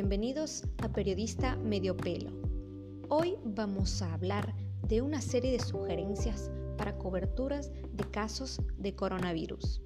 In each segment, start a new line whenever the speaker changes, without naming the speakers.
Bienvenidos a Periodista Medio Pelo. Hoy vamos a hablar de una serie de sugerencias para coberturas de casos de coronavirus.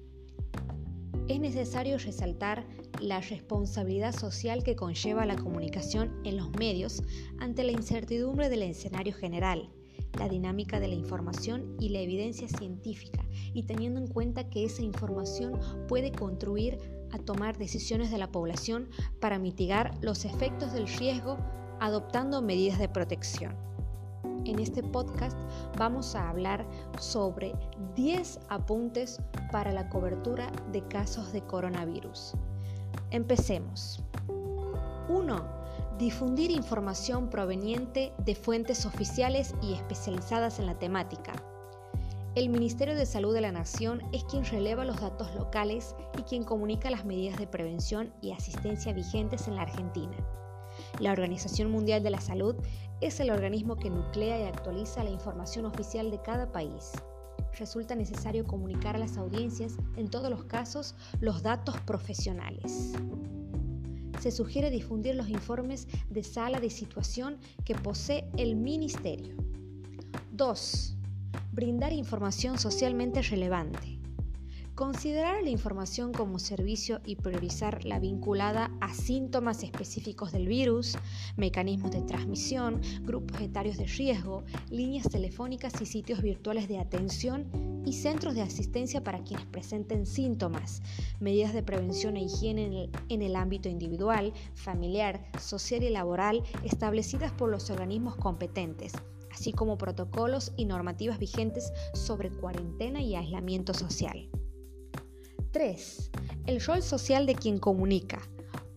Es necesario resaltar la responsabilidad social que conlleva la comunicación en los medios ante la incertidumbre del escenario general, la dinámica de la información y la evidencia científica, y teniendo en cuenta que esa información puede contribuir a tomar decisiones de la población para mitigar los efectos del riesgo adoptando medidas de protección. En este podcast vamos a hablar sobre 10 apuntes para la cobertura de casos de coronavirus. Empecemos. 1. Difundir información proveniente de fuentes oficiales y especializadas en la temática. El Ministerio de Salud de la Nación es quien releva los datos locales y quien comunica las medidas de prevención y asistencia vigentes en la Argentina. La Organización Mundial de la Salud es el organismo que nuclea y actualiza la información oficial de cada país. Resulta necesario comunicar a las audiencias, en todos los casos, los datos profesionales. Se sugiere difundir los informes de sala de situación que posee el Ministerio. 2 brindar información socialmente relevante. Considerar la información como servicio y priorizar la vinculada a síntomas específicos del virus, mecanismos de transmisión, grupos etarios de riesgo, líneas telefónicas y sitios virtuales de atención y centros de asistencia para quienes presenten síntomas, medidas de prevención e higiene en el, en el, ámbito individual, familiar, social y laboral establecidas por los organismos competentes, así como protocolos y normativas vigentes sobre cuarentena y aislamiento social. 3. El rol social de quien comunica.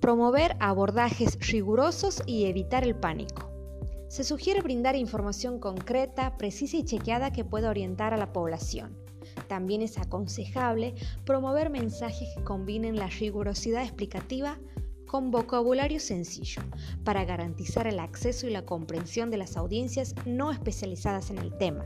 Promover abordajes rigurosos y evitar el pánico. Se sugiere brindar información concreta, precisa y chequeada que pueda orientar a la población. También es aconsejable promover mensajes que combinen la rigurosidad explicativa con vocabulario sencillo, para garantizar el acceso y la comprensión de las audiencias no especializadas en el tema.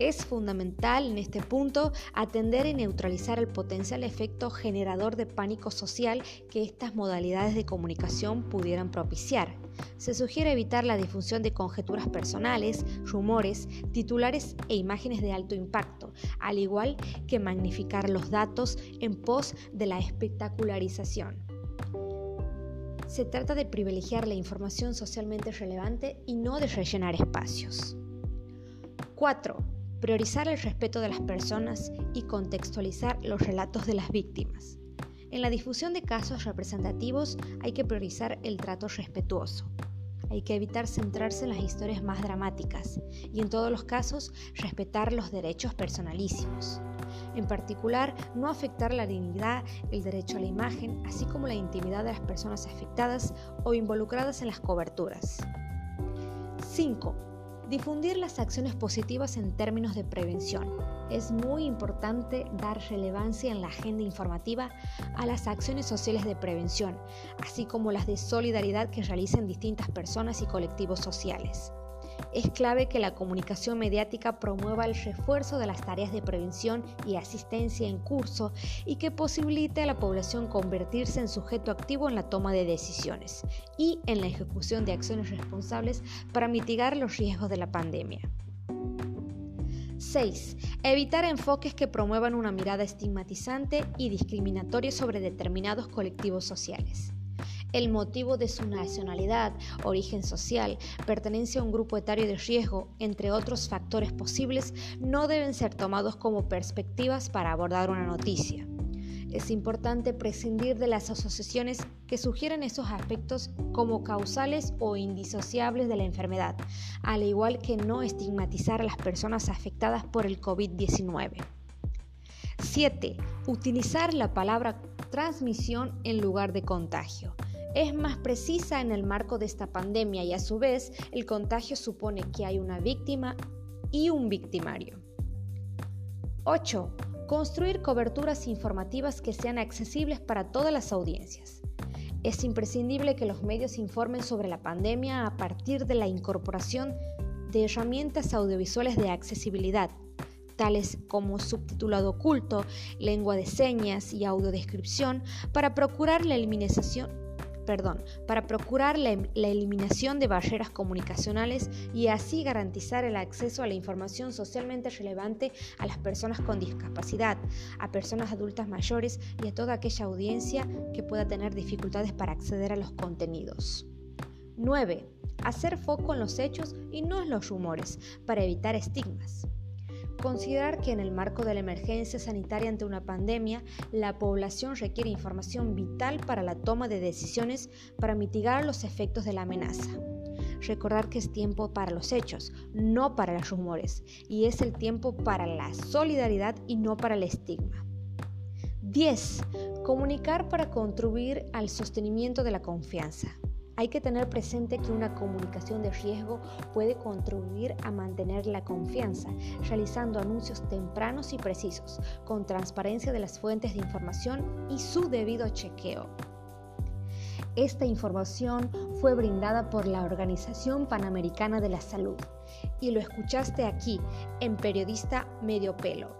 Es fundamental en este punto atender y neutralizar el potencial efecto generador de pánico social que estas modalidades de comunicación pudieran propiciar. Se sugiere evitar la difusión de conjeturas personales, rumores, titulares e imágenes de alto impacto, al igual que magnificar los datos en pos de la espectacularización. Se trata de privilegiar la información socialmente relevante y no de rellenar espacios. 4 priorizar el respeto de las personas y contextualizar los relatos de las víctimas. En la difusión de casos representativos hay que priorizar el trato respetuoso. Hay que evitar centrarse en las historias más dramáticas y en todos los casos respetar los derechos personalísimos. En particular, no afectar la dignidad, el derecho a la imagen, así como la intimidad de las personas afectadas o involucradas en las coberturas. 5 Difundir las acciones positivas en términos de prevención. Es muy importante dar relevancia en la agenda informativa a las acciones sociales de prevención, así como las de solidaridad que realicen distintas personas y colectivos sociales. Es clave que la comunicación mediática promueva el refuerzo de las tareas de prevención y asistencia en curso y que posibilite a la población convertirse en sujeto activo en la toma de decisiones y en la ejecución de acciones responsables para mitigar los riesgos de la pandemia. 6. Evitar enfoques que promuevan una mirada estigmatizante y discriminatoria sobre determinados colectivos sociales el motivo de su nacionalidad, origen social, pertenencia a un grupo etario de riesgo, entre otros factores posibles, no deben ser tomados como perspectivas para abordar una noticia. Es importante prescindir de las asociaciones que sugieren esos aspectos como causales o indisociables de la enfermedad, al igual que no estigmatizar a las personas afectadas por el COVID-19. 7. Utilizar la palabra transmisión en lugar de contagio es más precisa en el marco de esta pandemia y a su vez el contagio supone que hay una víctima y un victimario. 8. Construir coberturas informativas que sean accesibles para todas las audiencias. Es imprescindible que los medios informen sobre la pandemia a partir de la incorporación de herramientas audiovisuales de accesibilidad, tales como subtitulado oculto, lengua de señas y audiodescripción, para procurar la eliminación, perdón, para procurar la, la, eliminación de barreras comunicacionales y así garantizar el acceso a la información socialmente relevante a las personas con discapacidad, a personas adultas mayores y a toda aquella audiencia que pueda tener dificultades para acceder a los contenidos. 9. Hacer foco en los hechos y no en los rumores, para evitar estigmas. Considerar que en el marco de la emergencia sanitaria ante una pandemia, la población requiere información vital para la toma de decisiones para mitigar los efectos de la amenaza. Recordar que es tiempo para los hechos, no para los rumores, y es el tiempo para la solidaridad y no para el estigma. 10. Comunicar para contribuir al sostenimiento de la confianza. Hay que tener presente que una comunicación de riesgo puede contribuir a mantener la confianza, realizando anuncios tempranos y precisos, con transparencia de las fuentes de información y su debido chequeo. Esta información fue brindada por la Organización Panamericana de la Salud y lo escuchaste aquí en Periodista Medio Pelo.